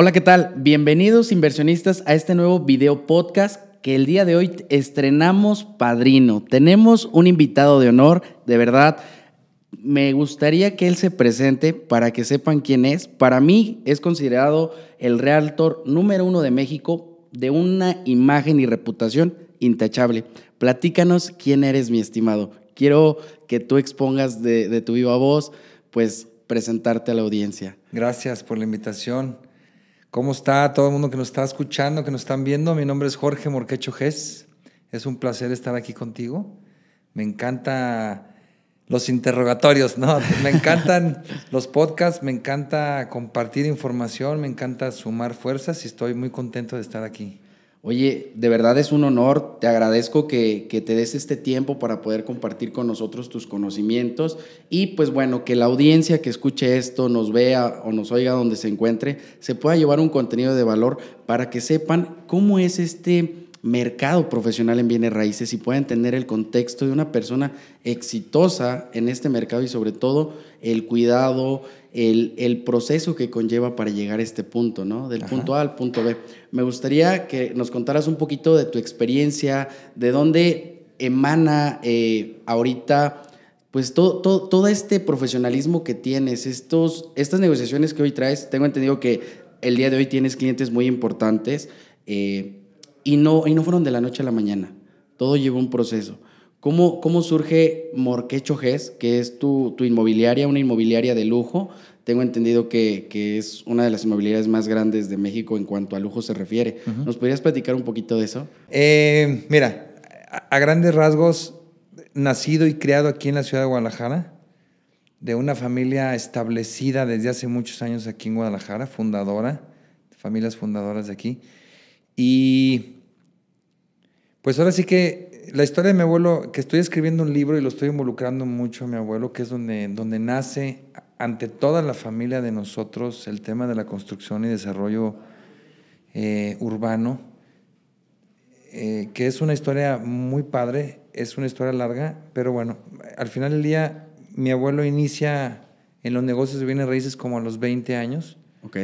Hola, ¿qué tal? Bienvenidos inversionistas a este nuevo video podcast que el día de hoy estrenamos Padrino. Tenemos un invitado de honor, de verdad. Me gustaría que él se presente para que sepan quién es. Para mí es considerado el realtor número uno de México de una imagen y reputación intachable. Platícanos quién eres, mi estimado. Quiero que tú expongas de, de tu viva voz, pues presentarte a la audiencia. Gracias por la invitación. ¿Cómo está todo el mundo que nos está escuchando, que nos están viendo? Mi nombre es Jorge Morquecho Gess. Es un placer estar aquí contigo. Me encanta los interrogatorios, ¿no? Me encantan los podcasts, me encanta compartir información, me encanta sumar fuerzas y estoy muy contento de estar aquí. Oye, de verdad es un honor, te agradezco que, te des este tiempo para poder compartir con nosotros tus conocimientos. Y pues bueno, que la audiencia que escuche esto, nos vea o nos oiga donde se encuentre, se pueda llevar un contenido de valor para que sepan cómo es este mercado profesional en bienes raíces y puedan entender el contexto de una persona exitosa en este mercado y sobre todo el cuidado, el, proceso que conlleva para llegar a este punto, ¿no? Del punto A al punto B. Me gustaría que nos contaras un poquito de tu experiencia, de dónde emana eh, ahorita pues todo, todo, este profesionalismo que tienes, estos, estas negociaciones que hoy traes, tengo entendido que el día de hoy tienes clientes muy importantes eh, y, no, y no fueron de la noche a la mañana, todo lleva un proceso. ¿Cómo, ¿Cómo, surge Morquecho GES, que es tu, tu, inmobiliaria, una inmobiliaria de lujo? Tengo entendido que, que, es una de las inmobiliarias más grandes de México en cuanto a lujo se refiere. ¿Nos podrías platicar un poquito de eso? Eh, mira, a, grandes rasgos, nacido y criado aquí en la ciudad de Guadalajara, de una familia establecida desde hace muchos años aquí en Guadalajara, fundadora, familias fundadoras de aquí. Y pues ahora sí que la historia de mi abuelo, que estoy escribiendo un libro y lo estoy involucrando mucho a mi abuelo, que es donde, donde nace ante toda la familia de nosotros el tema de la construcción y desarrollo eh, urbano, eh, que es una historia muy padre, es una historia larga, pero bueno, al final del día mi abuelo inicia en los negocios de bienes raíces como a los 20 años. Ok.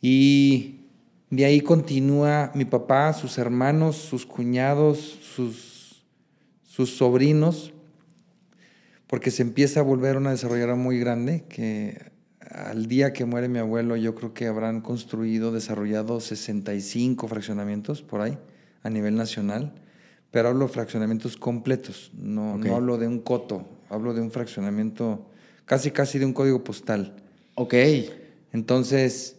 Y de ahí continúa mi papá, sus hermanos, sus cuñados, sus, sus sobrinos, porque se empieza a volver una desarrolladora muy grande, que al día que muere mi abuelo yo creo que habrán construido, desarrollado 65 fraccionamientos por ahí a nivel nacional, pero hablo de fraccionamientos completos, no, no hablo de un coto, hablo de un fraccionamiento casi casi de un código postal. Ok. Entonces,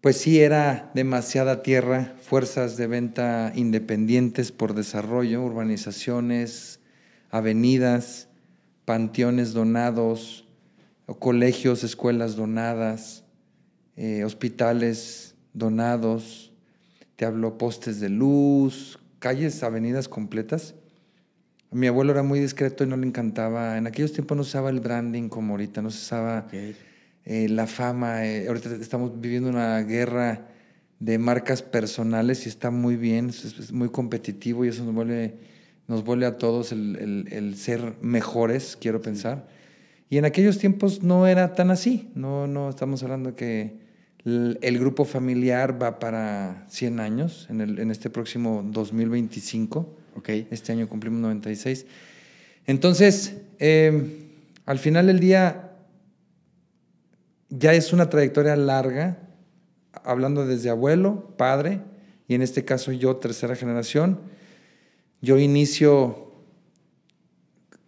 pues sí era demasiada tierra, fuerzas de venta independientes por desarrollo, urbanizaciones, avenidas, panteones donados, colegios, escuelas donadas, eh, hospitales donados, te hablo postes de luz, calles, avenidas completas. Mi abuelo era muy discreto y no le encantaba. En aquellos tiempos no usaba el branding como ahorita, no se usaba eh, la fama. Eh, ahorita estamos viviendo una guerra de marcas personales y está muy bien, es, muy competitivo y eso nos vuelve, nos vuelve a todos el, ser mejores, quiero pensar. Y en aquellos tiempos no era tan así, no, no estamos hablando que el, grupo familiar va para 100 años en, en este próximo 2025. Okay. Este año cumplimos 96. Entonces, eh, al final del día, ya es una trayectoria larga, hablando desde abuelo, padre, y en este caso yo, tercera generación. Yo inicio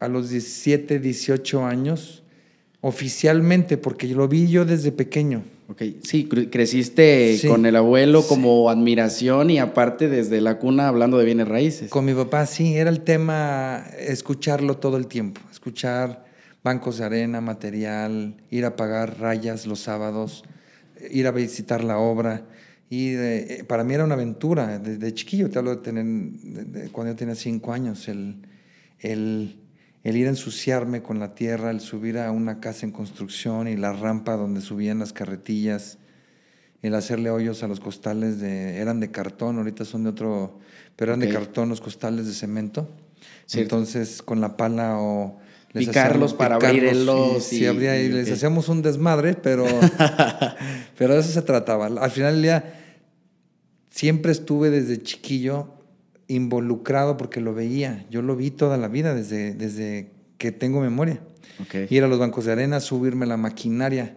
a los 17, 18 años, oficialmente, porque lo vi yo desde pequeño. Ok, sí, creciste con el abuelo como admiración y aparte desde la cuna hablando de bienes raíces. Con mi papá, sí, era el tema escucharlo todo el tiempo, escuchar bancos de arena, material, ir a pagar rayas los sábados, ir a visitar la obra. Y eh, para mí era una aventura. Desde chiquillo, te hablo de tener, cuando yo tenía cinco años, el, el, el, ir a ensuciarme con la tierra, el subir a una casa en construcción y la rampa donde subían las carretillas, el hacerle hoyos a los costales, de, eran de cartón, ahorita son de otro, pero eran de cartón los costales de cemento. Entonces, con la pala o picarlos para abrirlos. Sí, abría y, les hacíamos un desmadre, pero, pero de eso se trataba. Al final del día, siempre estuve desde chiquillo involucrado porque lo veía. Yo lo vi toda la vida, desde, desde que tengo memoria. Ir a los bancos de arena, subirme la maquinaria.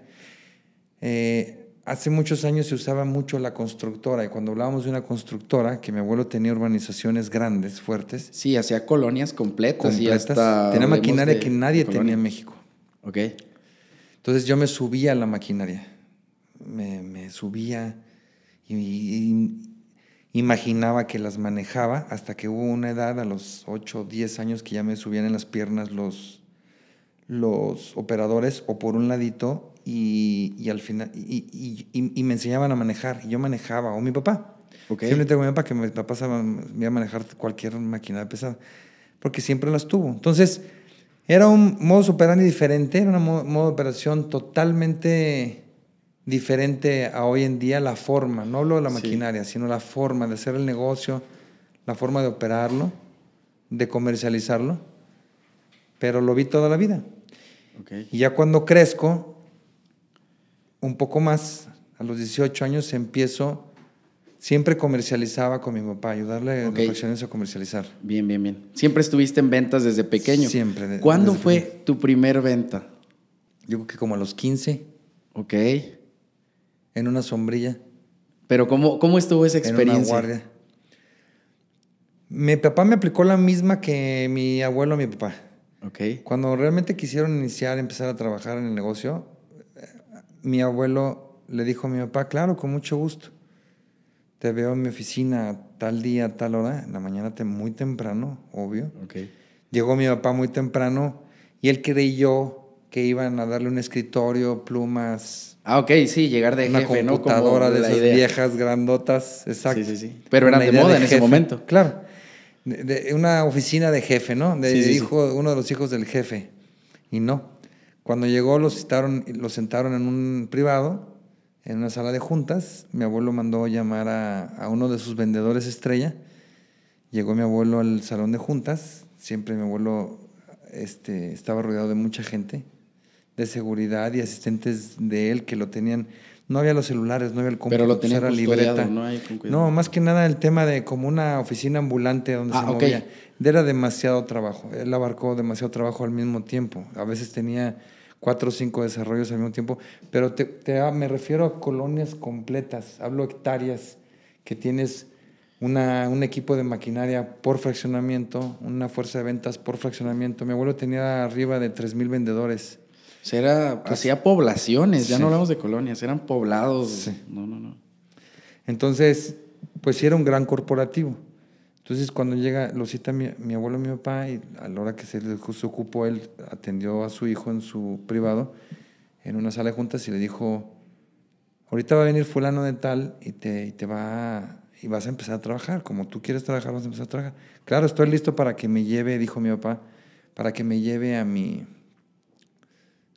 Eh, hace muchos años se usaba mucho la constructora y cuando hablábamos de una constructora, que mi abuelo tenía urbanizaciones grandes, fuertes. Sí, hacía colonias completas. Y hasta tenía maquinaria que nadie tenía en México. Ok. Entonces yo me subía a la maquinaria. Me, subía y, imaginaba que las manejaba hasta que hubo una edad, a los 8 o 10 años, que ya me subían en las piernas los, los operadores o por un ladito y, al final, y, me enseñaban a manejar, y yo manejaba, o mi papá. Okay. Siempre tengo mi papá que mi papá sabía a manejar cualquier máquina pesada, porque siempre las tuvo. Entonces, era un modo operandi diferente, era un modo de operación totalmente diferente a hoy en día, la forma, no hablo de la maquinaria, sino la forma de hacer el negocio, la forma de operarlo, de comercializarlo, pero lo vi toda la vida. Y ya cuando crezco, un poco más, a los 18 años empiezo, siempre comercializaba con mi papá, ayudarle a las a comercializar. Bien, bien, bien. Siempre estuviste en ventas desde pequeño. Siempre. ¿Cuándo fue tu primer venta? Yo creo que como a los 15. Ok. En una sombrilla. Pero ¿cómo, cómo estuvo esa experiencia? En una guardia. Mi papá me aplicó la misma que mi abuelo a mi papá. Ok. Cuando realmente quisieron iniciar, empezar a trabajar en el negocio, mi abuelo le dijo a mi papá, claro, con mucho gusto. Te veo en mi oficina tal día, tal hora, en la mañana muy temprano, obvio. Okay. Llegó mi papá muy temprano y él creyó que iban a darle un escritorio, plumas. Ah, ok, sí, llegar de jefe, ¿no? computadora de esas viejas grandotas, exacto. Sí, sí, sí. Pero eran de moda en ese momento. Claro. De, una oficina de jefe, ¿no? De hijo, uno de los hijos del jefe. Y no. Cuando llegó, lo sentaron, lo sentaron en un privado, en una sala de juntas. Mi abuelo mandó llamar a, uno de sus vendedores estrella. Llegó mi abuelo al salón de juntas. Siempre mi abuelo este, estaba rodeado de mucha gente, de seguridad y asistentes de él que lo tenían. No había los celulares, no había el computador, Pero lo tenía la libreta. ¿no? no, más que nada el tema de como una oficina ambulante donde ah, se movía. Era demasiado trabajo. Él abarcó demasiado trabajo al mismo tiempo. A veces tenía cuatro o cinco desarrollos al mismo tiempo, pero te, me refiero a colonias completas, hablo hectáreas, que tienes una, un equipo de maquinaria por fraccionamiento, una fuerza de ventas por fraccionamiento. Mi abuelo tenía arriba de mil vendedores. Era, hacía poblaciones, ya no hablamos de colonias, eran poblados. No, no, no. Entonces, pues sí era un gran corporativo. Entonces, cuando llega, lo cita mi, abuelo y mi papá, y a la hora que se, se ocupó, él atendió a su hijo en su privado, en una sala de juntas, y le dijo, ahorita va a venir fulano de tal y te, y te va y vas a empezar a trabajar. Como tú quieres trabajar, vas a empezar a trabajar. Claro, estoy listo para que me lleve, dijo mi papá, para que me lleve a mi,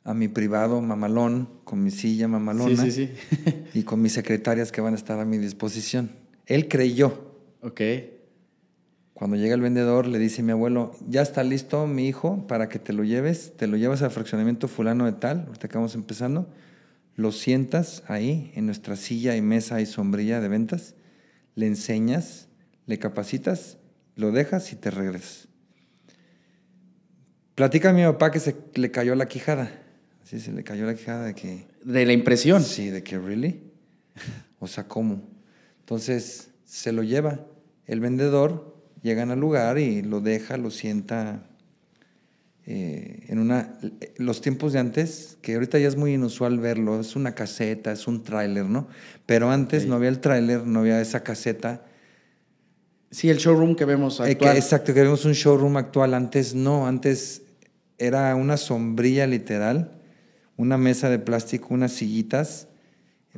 a mi privado mamalón, con mi silla mamalona sí, sí, sí. y con mis secretarias que van a estar a mi disposición. Él creyó. Ok. Cuando llega el vendedor, le dice mi abuelo, ya está listo mi hijo para que te lo lleves, te lo llevas al fraccionamiento fulano de tal, ahorita que vamos empezando, lo sientas ahí en nuestra silla y mesa y sombrilla de ventas, le enseñas, le capacitas, lo dejas y te regresas. Platica a mi papá que se le cayó la quijada. Sí, se le cayó la quijada de que... De la impresión. Sí, de que, ¿really? O sea, ¿cómo? Entonces, se lo lleva. El vendedor llegan al lugar y lo deja, lo sienta eh, en una... Los tiempos de antes, que ahorita ya es muy inusual verlo, es una caseta, es un tráiler, ¿no? Pero antes no había el tráiler, no había esa caseta. Sí, el showroom que vemos eh, actual. exacto, que vemos un showroom actual. Antes no, antes era una sombrilla literal, una mesa de plástico, unas sillitas,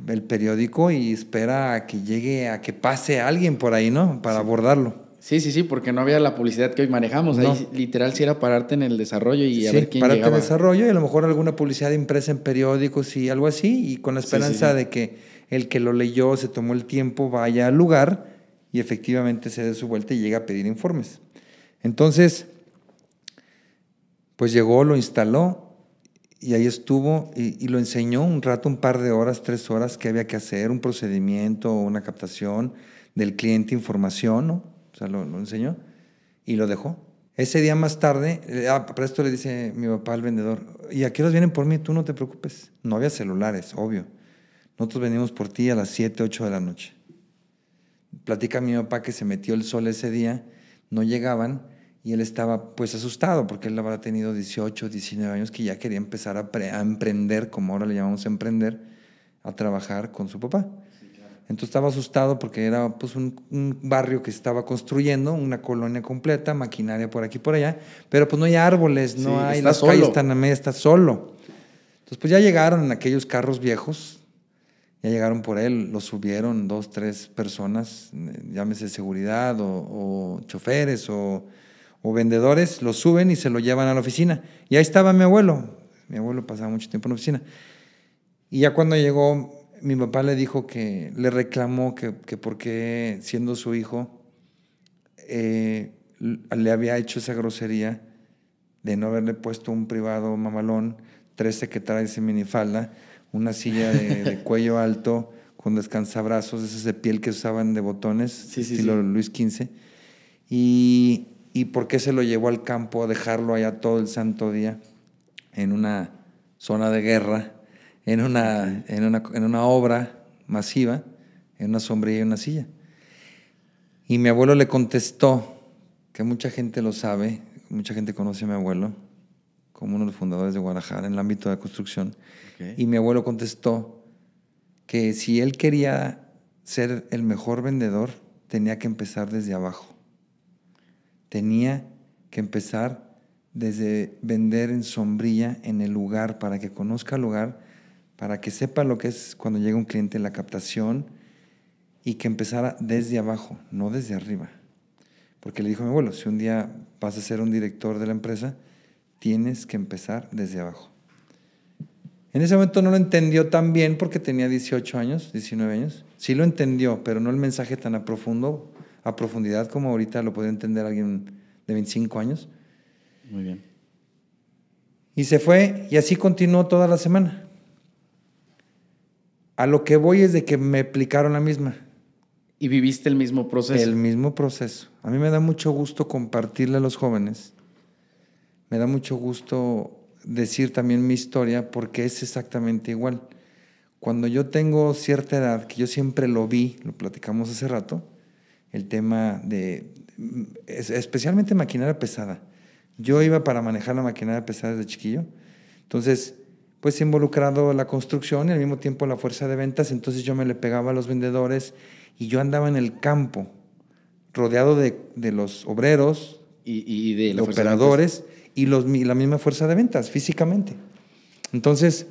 el periódico y espera a que llegue, a que pase alguien por ahí, ¿no? Para abordarlo. Sí, sí, sí, porque no había la publicidad que hoy manejamos. Ahí literal sí era pararte en el desarrollo y a ver quién pararte en el desarrollo y a lo mejor alguna publicidad impresa en periódicos y algo así, y con la esperanza de que el que lo leyó, se tomó el tiempo, vaya al lugar y efectivamente se dé su vuelta y llegue a pedir informes. Entonces, Pues llegó, lo instaló y ahí estuvo y, lo enseñó un rato, un par de horas, tres horas, qué había que hacer, un procedimiento, una captación del cliente, información, ¿no? O sea, lo, enseñó y lo dejó. Ese día más tarde, ah, para esto le dice mi papá al vendedor, ¿y a qué horas vienen por mí? Tú no te preocupes. No había celulares, obvio. Nosotros venimos por ti a las 7, 8 de la noche. Platica mi papá que se metió el sol ese día, no llegaban y él estaba pues asustado porque él habrá tenido 18, 19 años que ya quería empezar a, emprender, como ahora le llamamos emprender, a trabajar con su papá. Entonces estaba asustado porque era pues un, barrio que estaba construyendo, una colonia completa, maquinaria por aquí y por allá, pero pues no hay árboles, no hay, las solo. calles están a media, está solo. Entonces pues ya llegaron en aquellos carros viejos, ya llegaron por él, lo subieron dos, tres personas, eh, llámese seguridad o choferes o o vendedores lo suben y se lo llevan a la oficina. Y ahí estaba mi abuelo. Mi abuelo pasaba mucho tiempo en la oficina. Y ya cuando llegó, mi papá le dijo que, le reclamó que, que porque siendo su hijo, eh, le había hecho esa grosería de no haberle puesto un privado mamalón, tres secretarias en minifalda, una silla de, cuello alto con descansabrazos, esas de piel que usaban de botones, estilo Luis XV. Y, ¿Y por qué se lo llevó al campo a dejarlo allá todo el santo día en una zona de guerra, en una, en una, en una obra masiva, en una sombrilla y una silla? Y mi abuelo le contestó, que mucha gente lo sabe, mucha gente conoce a mi abuelo como uno de los fundadores de Guadalajara en el ámbito de la construcción. Y mi abuelo contestó que si él quería ser el mejor vendedor, tenía que empezar desde abajo tenía que empezar desde vender en sombrilla en el lugar, para que conozca el lugar, para que sepa lo que es cuando llega un cliente la captación y que empezara desde abajo, no desde arriba. Porque le dijo a mi abuelo, si un día vas a ser un director de la empresa, tienes que empezar desde abajo. En ese momento no lo entendió tan bien porque tenía 18 años, 19 años. Sí lo entendió, pero no el mensaje tan a profundo a profundidad como ahorita lo puede entender alguien de 25 años. Muy bien. Y se fue y así continuó toda la semana. A lo que voy es de que me aplicaron la misma. ¿Y viviste el mismo proceso? El mismo proceso. A mí me da mucho gusto compartirle a los jóvenes. Me da mucho gusto decir también mi historia porque es exactamente igual. Cuando yo tengo cierta edad, que yo siempre lo vi, lo platicamos hace rato, el tema de, especialmente maquinaria pesada. Yo iba para manejar la maquinaria pesada desde chiquillo, entonces pues involucrado la construcción y al mismo tiempo la fuerza de ventas, entonces yo me le pegaba a los vendedores y yo andaba en el campo, rodeado de, los obreros y, de los operadores y, los, y la misma fuerza de ventas físicamente. Entonces,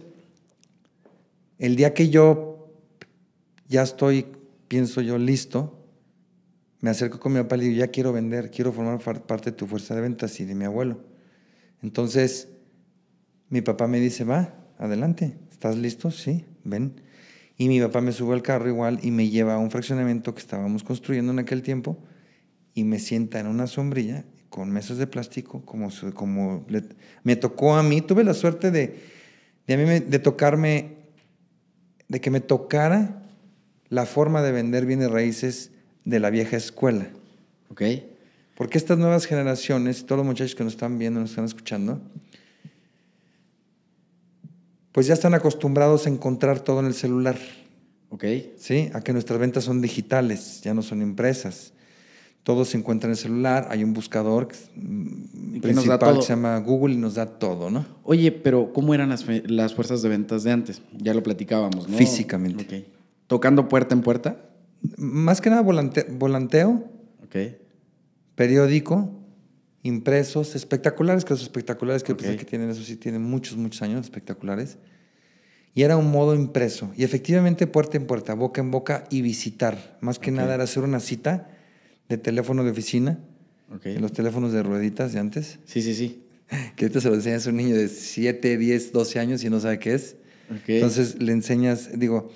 el día que yo ya estoy, pienso yo, listo, me acerco con mi papá y le digo, ya quiero vender, quiero formar parte de tu fuerza de ventas y de mi abuelo. Entonces, mi papá me dice, va, adelante, ¿estás listo? Sí, ven. Y mi papá me sube al carro igual y me lleva a un fraccionamiento que estábamos construyendo en aquel tiempo y me sienta en una sombrilla con mesas de plástico, como, como me tocó a mí. Tuve la suerte de, de, mí de tocarme, de que me tocara la forma de vender bienes raíces de la vieja escuela. Ok. Porque estas nuevas generaciones, todos los muchachos que nos están viendo, nos están escuchando, pues ya están acostumbrados a encontrar todo en el celular. Ok. Sí, a que nuestras ventas son digitales, ya no son impresas. Todo se encuentra en el celular, hay un buscador principal que se llama Google y nos da todo, ¿no? Oye, pero ¿cómo eran las, las fuerzas de ventas de antes? Ya lo platicábamos, ¿no? Físicamente. Ok. ¿Tocando puerta en puerta? Más que nada volanteo, periódico, impresos, espectaculares, que los espectaculares que, que tienen, eso sí, tienen muchos, muchos años, espectaculares. Y era un modo impreso. Y efectivamente, puerta en puerta, boca en boca y visitar. Más que nada era hacer una cita de teléfono de oficina, los teléfonos de rueditas de antes. Sí, sí, sí. Que ahorita se lo enseñas a un niño de 7, 10, 12 años y no sabe qué es. Entonces le enseñas, digo,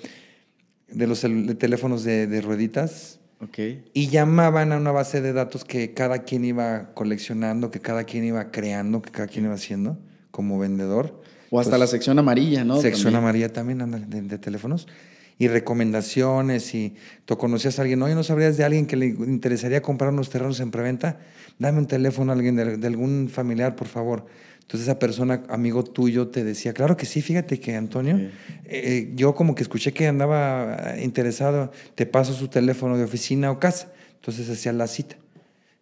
de los teléfonos de, rueditas Ok. y llamaban a una base de datos que cada quien iba coleccionando, que cada quien iba creando, que cada quien iba haciendo como vendedor. O hasta la sección amarilla, ¿no? Sección También. amarilla también, anda, de, de teléfonos. Y recomendaciones, y tú conocías a alguien, oye, ¿no sabrías de alguien que le interesaría comprar unos terrenos en preventa? Dame un teléfono a alguien, de, de algún familiar, por favor. Entonces esa persona, amigo tuyo, te decía, claro que sí, fíjate que Antonio, Sí. eh, yo como que escuché que andaba eh, interesado, te paso su teléfono de oficina o casa. Entonces hacía la cita.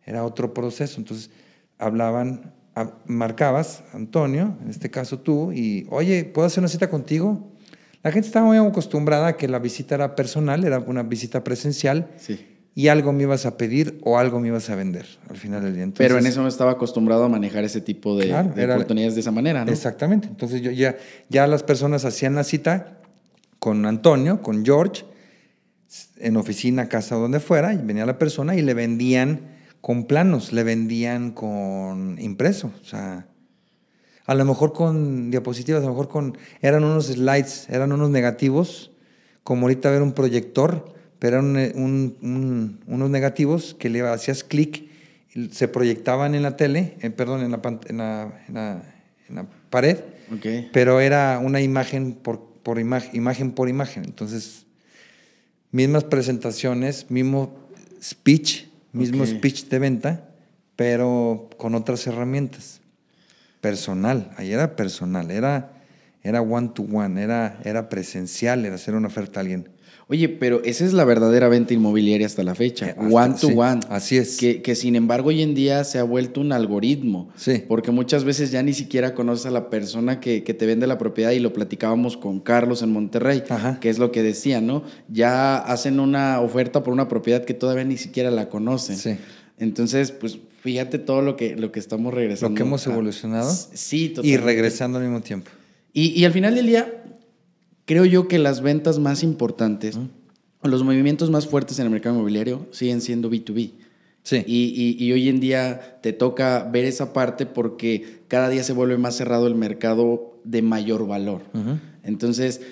Era otro proceso. Entonces hablaban, marcabas, Antonio, en este caso tú, y oye, ¿puedo hacer una cita contigo? La gente estaba muy acostumbrada a que la visita era personal, era una visita presencial, Sí. Y algo me ibas a pedir o algo me ibas a vender al final del día. Pero en eso no estaba acostumbrado a manejar ese tipo de, Claro, de era- oportunidades de esa manera, ¿no? Exactamente. Entonces yo ya, ya las personas hacían la cita con Antonio, con George, en oficina, casa, donde fuera, y venía la persona y le vendían con planos, le vendían con impreso. O sea, a lo mejor con diapositivas, a lo mejor con. Eran unos slides, eran unos negativos, como ahorita ver un proyector, pero eran un- un- un- unos negativos que le hacías clic, se proyectaban en la tele, eh, perdón, en la, pant- en, la, en, la, en la pared, pero era una imagen por, por imagen, imagen por imagen. Entonces, mismas presentaciones, mismo speech, mismo speech de venta, pero con otras herramientas. Personal, ahí era personal, era, era one to one, era, era presencial, era hacer una oferta a alguien. Oye, pero esa es la verdadera venta inmobiliaria hasta la fecha. Eh, hasta- one to sí, one. así es. Que, que sin embargo hoy en día se ha vuelto un algoritmo. Sí. Porque muchas veces ya ni siquiera conoces a la persona que, que te vende la propiedad y lo platicábamos con Carlos en Monterrey, Ajá. que es lo que decía, ¿no? Ya hacen una oferta por una propiedad que todavía ni siquiera la conocen. Sí. Entonces, pues fíjate todo lo que, lo que estamos regresando. Lo que hemos a- evolucionado Sí, y totalmente. regresando al mismo tiempo. Y, y al final del día, creo yo que las ventas más importantes, o los movimientos más fuertes en el mercado inmobiliario siguen siendo B2B. Sí. Y, y- y hoy en día te toca ver esa parte porque cada día se vuelve más cerrado el mercado de mayor valor. Ujú. Entonces,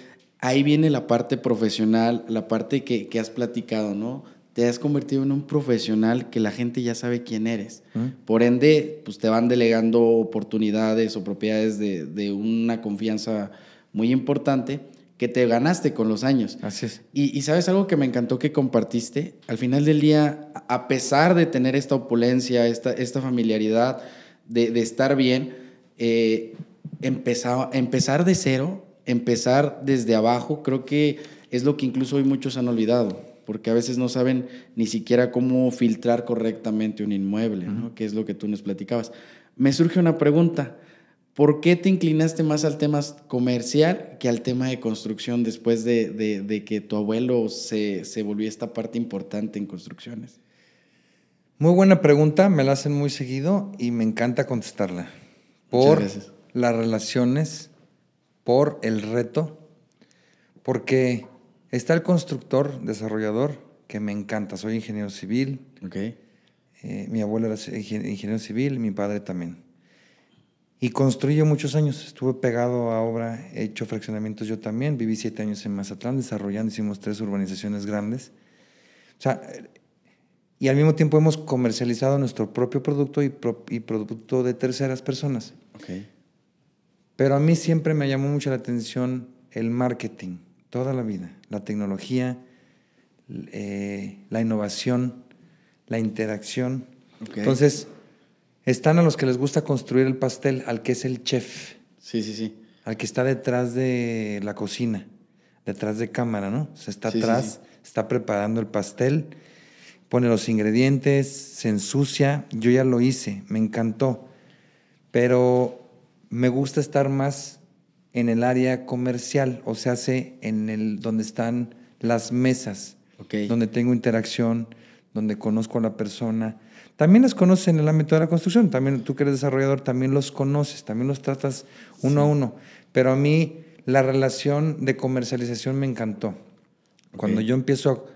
ahí viene la parte profesional, la parte que, que has platicado, ¿no? Te has convertido en un profesional que la gente ya sabe quién eres. Ujú. Por ende, pues te van delegando oportunidades o propiedades de, de una confianza muy importante que te ganaste con los años. Así es. Y, y sabes algo que me encantó que compartiste, al final del día, a pesar de tener esta opulencia, esta, esta familiaridad, de, de estar bien, eh, empezar, empezar de cero, empezar desde abajo, creo que es lo que incluso hoy muchos han olvidado, porque a veces no saben ni siquiera cómo filtrar correctamente un inmueble, ¿no? que es lo que tú nos platicabas. Me surge una pregunta. ¿Por qué te inclinaste más al tema comercial que al tema de construcción después de, de- de que tu abuelo se, se volvió esta parte importante en construcciones? Muy buena pregunta, me la hacen muy seguido y me encanta contestarla. Por las relaciones, por el reto, porque está el constructor, desarrollador, que me encanta. Soy ingeniero civil, Ok. eh, mi abuelo era ingen- ingeniero civil, mi padre también. Y construí yo muchos años, estuve pegado a obra, he hecho fraccionamientos yo también, viví siete años en Mazatlán desarrollando, hicimos tres urbanizaciones grandes. O sea, y al mismo tiempo hemos comercializado nuestro propio producto y, pro- y producto de terceras personas. Ok. Pero a mí siempre me llamó mucho la atención el marketing, toda la vida, la tecnología, eh, la innovación, la interacción. Ok. Entonces, están a los que les gusta construir el pastel, al que es el chef, Sí, sí, sí. al que está detrás de la cocina, detrás de cámara, ¿no? O sea, está Sí, atrás, sí. está preparando el pastel, pone los ingredientes, se ensucia. Yo ya lo hice, me encantó. Pero me gusta estar más en el área comercial, o sea, hace en el donde están las mesas, donde tengo interacción, donde conozco a la persona. También las conoces en el ámbito de la construcción, también tú que eres desarrollador, también los conoces, también los tratas uno a uno. Pero a mí la relación de comercialización me encantó. Cuando yo empiezo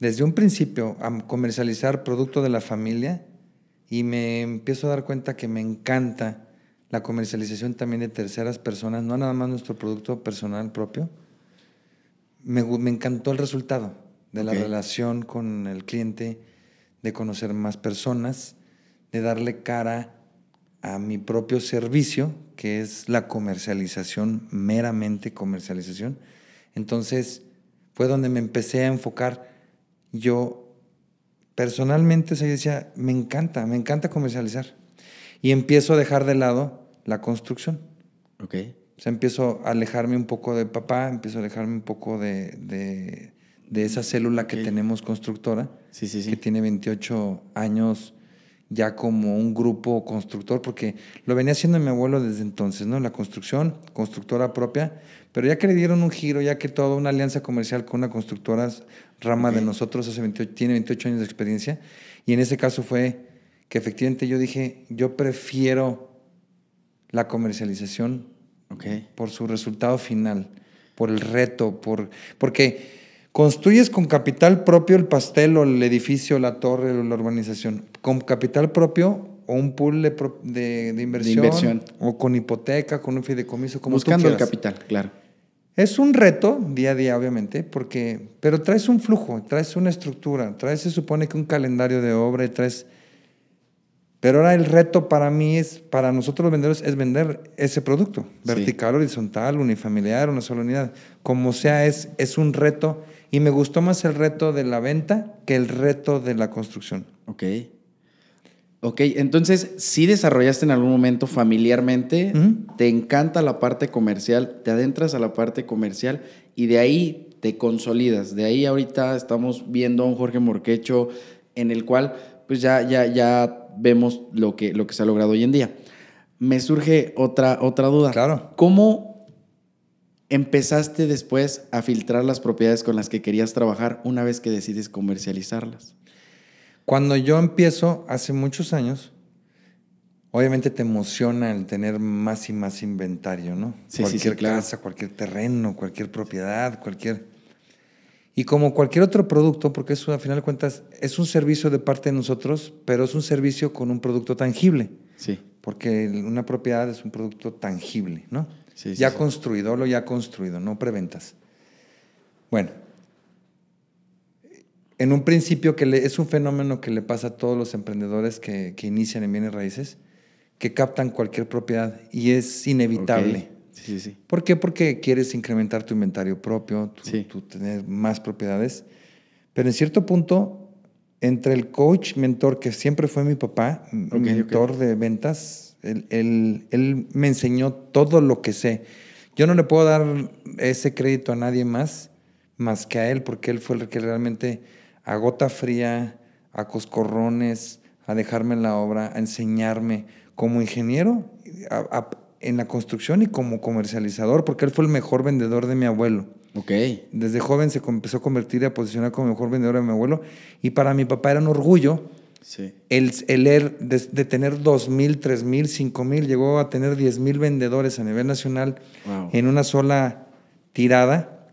desde un principio a comercializar producto de la familia y me empiezo a dar cuenta que me encanta la comercialización también de terceras personas, no nada más nuestro producto personal propio, me, encantó el resultado de la relación con el cliente, de conocer más personas, de darle cara a mi propio servicio, que es la comercialización, meramente comercialización. Entonces, fue donde me empecé a enfocar. Yo personalmente o sea, yo decía, me encanta, me encanta comercializar. Y empiezo a dejar de lado la construcción. Ok. O sea, empiezo a alejarme un poco de papá, empiezo a alejarme un poco de, de- de esa célula que tenemos constructora, Sí, sí, sí. que tiene 28 años ya como un grupo constructor, porque lo venía haciendo mi abuelo desde entonces, ¿no? La construcción, constructora propia, pero ya que le dieron un giro, ya que toda una alianza comercial con una constructora rama de nosotros, hace 28 tiene 28 años de experiencia, y en ese caso fue que efectivamente yo dije, yo prefiero la comercialización por su resultado final, por el reto, por, porque construyes con capital propio el pastel o el edificio, la torre o la urbanización. Con capital propio o un pool de, pro- de- de inversión, inversión. o con hipoteca, con un fideicomiso, como tú Buscando el quieras. capital, claro. Es un reto día a día, obviamente, porque, pero traes un flujo, traes una estructura, traes, se supone que un calendario de obra, traes... Pero ahora el reto para mí es, para nosotros los vendedores, es vender ese producto, Sí. vertical, horizontal, unifamiliar, una sola unidad. Como sea, es, es un reto y me gustó más el reto de la venta que el reto de la construcción. Ok. Ok, entonces, si desarrollaste en algún momento familiarmente, te encanta la parte comercial, te adentras a la parte comercial y de ahí te consolidas. De ahí ahorita estamos viendo a un Jorge Morquecho en el cual pues ya, ya, ya vemos lo que, lo que se ha logrado hoy en día. Me surge otra, otra duda. Claro. ¿Cómo empezaste después a filtrar las propiedades con las que querías trabajar una vez que decides comercializarlas? Cuando yo empiezo, hace muchos años, obviamente te emociona el tener más y más inventario, ¿no? Sí, sí, cualquier sí, claro. casa, cualquier terreno, cualquier propiedad, cualquier... Y como cualquier otro producto, porque eso a final de cuentas es un servicio de parte de nosotros, pero es un servicio con un producto tangible, Sí. porque una propiedad es un producto tangible, ¿no? Sí, ya sí. construido, lo ya construido, no preventas. Bueno, en un principio que le- es un fenómeno que le pasa a todos los emprendedores que, que inician en bienes raíces, que captan cualquier propiedad y es inevitable. Ok. Sí, sí, sí. ¿Por qué? Porque quieres incrementar tu inventario propio, tu, tu tener más propiedades. Pero en cierto punto, entre el coach, mentor, que siempre fue mi papá, mentor de ventas, él, él- él me enseñó todo lo que sé. Yo no le puedo dar ese crédito a nadie más, más que a él, porque él fue el que realmente a gota fría, a coscorrones, a dejarme en la obra, a enseñarme como ingeniero a- a- en la construcción y como comercializador, porque él fue el mejor vendedor de mi abuelo. Ok. Desde joven se empezó a convertir y a posicionar como mejor vendedor de mi abuelo. Y para mi papá era un orgullo Sí. el, el er- de, de tener 2.000, 3.000, 5.000, llegó a tener 10.000 vendedores a nivel nacional Wow. en una sola tirada.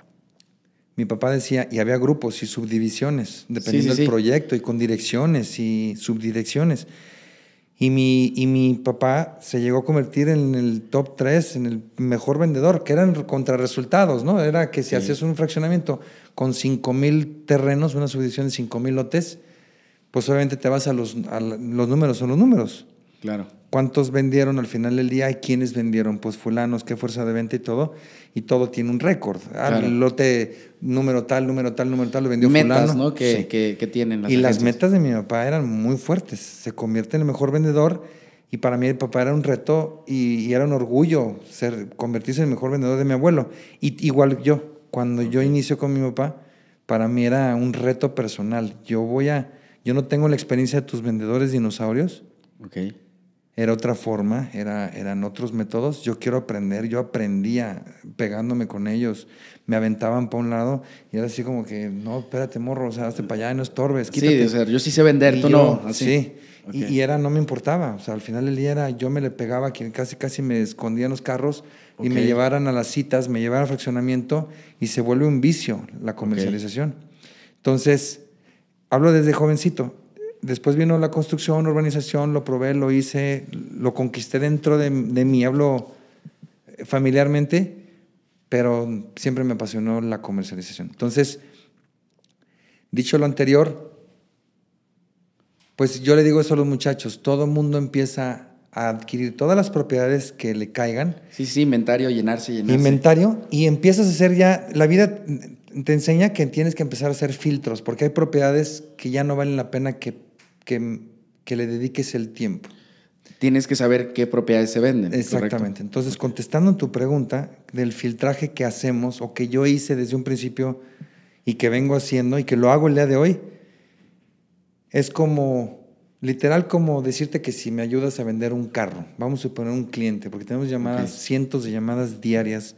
Mi papá decía, y había grupos y subdivisiones, dependiendo sí, del proyecto, y con direcciones y subdirecciones. Y mi, y mi papá se llegó a convertir en el top 3, en el mejor vendedor, que eran contrarresultados, ¿no? Era que si hacías un fraccionamiento con 5 mil terrenos, una subdivisión de 5 mil lotes, pues obviamente te vas a los, a los números, son los números. Claro. ¿Cuántos vendieron al final del día y quiénes vendieron? Pues fulanos, qué fuerza de venta y todo. Y todo tiene un récord. Ah, Claro. el lote número tal, número tal, número tal, lo vendió Metas, fulano. ¿no? Que, Sí. que, que tienen las y las agencias. metas de mi papá eran muy fuertes. Se convierte en el mejor vendedor y para mí el papá era un reto y, y era un orgullo ser, convertirse en el mejor vendedor de mi abuelo. Y igual yo, cuando yo inicio con mi papá, para mí era un reto personal. Yo voy a, yo no tengo la experiencia de tus vendedores dinosaurios. Ok. Era otra forma, era, eran otros métodos. Yo quiero aprender, yo aprendía pegándome con ellos. Me aventaban para un lado y era así como que, no, espérate, morro, o sea, hazte para allá, no estorbes, quítate. Sí, o sea, yo sí sé vender, Y tú yo, no. Así. Sí, Ok. y, y era, no me importaba. O sea, al final del día era, yo me le pegaba a quien casi, casi me escondía en los carros y me llevaran a las citas, me llevaran al fraccionamiento y se vuelve un vicio la comercialización. Entonces, hablo desde jovencito. Después vino la construcción, urbanización, lo probé, lo hice, lo conquisté dentro de, de mí, hablo eh, familiarmente, pero siempre me apasionó la comercialización. Entonces, Dicho lo anterior, pues yo le digo eso a los muchachos, todo el mundo empieza a adquirir todas las propiedades que le caigan. Sí, sí, inventario, llenarse, llenarse. Inventario, y empiezas a hacer ya, la vida te enseña que tienes que empezar a hacer filtros, porque hay propiedades que ya no valen la pena que, que, que le dediques el tiempo. Tienes que saber qué propiedades se venden. Exactamente. ¿correcto? Entonces, contestando tu pregunta del filtraje que hacemos o que yo hice desde un principio y que vengo haciendo y que lo hago el día de hoy, es como, literal como decirte que si me ayudas a vender un carro, vamos a suponer un cliente, porque tenemos llamadas, cientos de llamadas diarias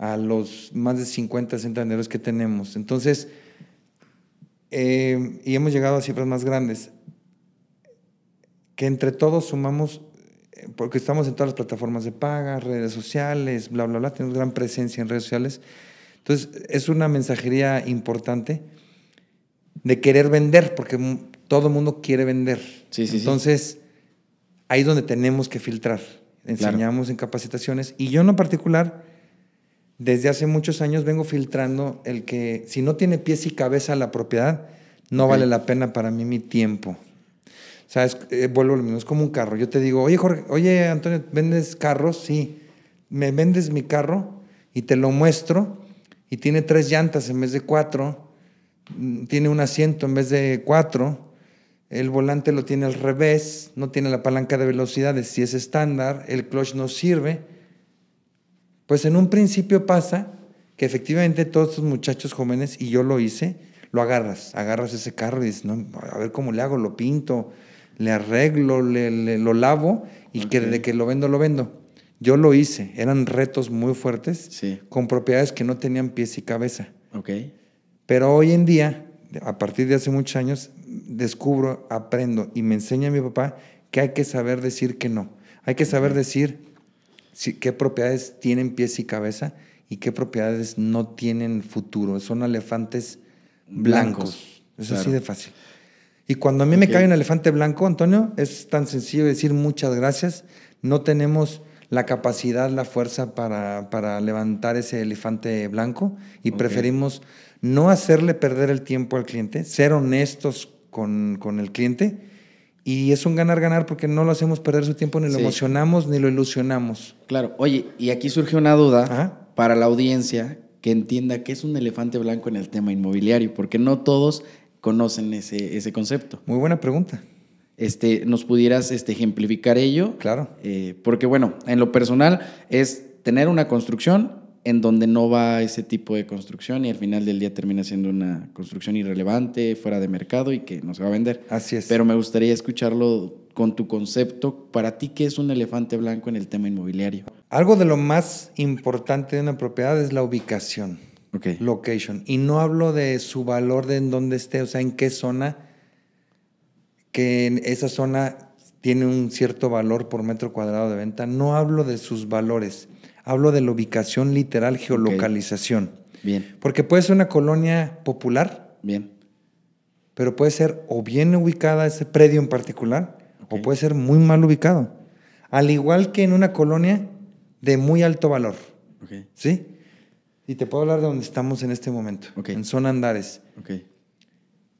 a los más de 50, 60 vendedores que tenemos. Entonces, eh, y hemos llegado a cifras más grandes, que entre todos sumamos, eh, porque estamos en todas las plataformas de paga, redes sociales, bla, bla, bla, tenemos gran presencia en redes sociales. Entonces, es una mensajería importante de querer vender, porque todo el mundo quiere vender. Sí, sí, sí. Entonces, ahí es donde tenemos que filtrar. Enseñamos en capacitaciones. Y yo en lo particular, desde hace muchos años vengo filtrando el que si no tiene pies y cabeza la propiedad, no Ok. vale la pena para mí mi tiempo. O sea, es- eh, vuelvo lo mismo, es como un carro. Yo te digo, oye, Jorge, oye, Antonio, ¿vendes carros? Sí. ¿Me vendes mi carro? Y te lo muestro. Y tiene tres llantas en vez de cuatro. Mm, Tiene un asiento en vez de cuatro. El volante lo tiene al revés. No tiene la palanca de velocidades si es estándar. El clutch no sirve. Pues en un principio pasa que efectivamente todos estos muchachos jóvenes, y yo lo hice, lo agarras, agarras ese carro y dices, no, a ver cómo le hago, lo pinto, le arreglo, le, le- lo lavo y que Ok. desde que lo vendo, lo vendo. Yo lo hice, eran retos muy fuertes Sí. con propiedades que no tenían pies y cabeza. Ok. Pero hoy en día, a partir de hace muchos años, descubro, aprendo y me enseña mi papá que hay que saber decir que no. Hay que saber decir si- qué propiedades tienen pies y cabeza y qué propiedades no tienen futuro. Son elefantes blancos. Blancos, Es así de fácil. Y cuando a mí me cae un elefante blanco, Antonio, es tan sencillo decir muchas gracias. No tenemos la capacidad, la fuerza para, para levantar ese elefante blanco y preferimos no hacerle perder el tiempo al cliente, ser honestos con, con el cliente y es un ganar-ganar porque no lo hacemos perder su tiempo, ni lo Sí. emocionamos, ni lo ilusionamos. Claro. Oye, y aquí surge una duda Ajá. para la audiencia que entienda qué es un elefante blanco en el tema inmobiliario, porque no todos conocen ese, ese concepto. Muy buena pregunta. Este, ¿Nos pudieras este, ejemplificar ello? Claro. Eh, porque bueno, en lo personal es tener una construcción en donde no va ese tipo de construcción y al final del día termina siendo una construcción irrelevante, fuera de mercado y que no se va a vender. Así es. Pero me gustaría escucharlo con tu concepto. Para ti, ¿qué es un elefante blanco en el tema inmobiliario? Algo de lo más importante de una propiedad es la ubicación. Ok. location. Y no hablo de su valor de en dónde esté, o sea, en qué zona, que en esa zona tiene un cierto valor por metro cuadrado de venta. No hablo de sus valores, hablo de la ubicación literal, geolocalización. Bien, Porque puede ser una colonia popular, bien. pero puede ser o bien ubicada ese predio en particular, o puede ser muy mal ubicado. Al igual que en una colonia de muy alto valor. Ok, ¿Sí? Y te puedo hablar de donde estamos en este momento, en zona Andares.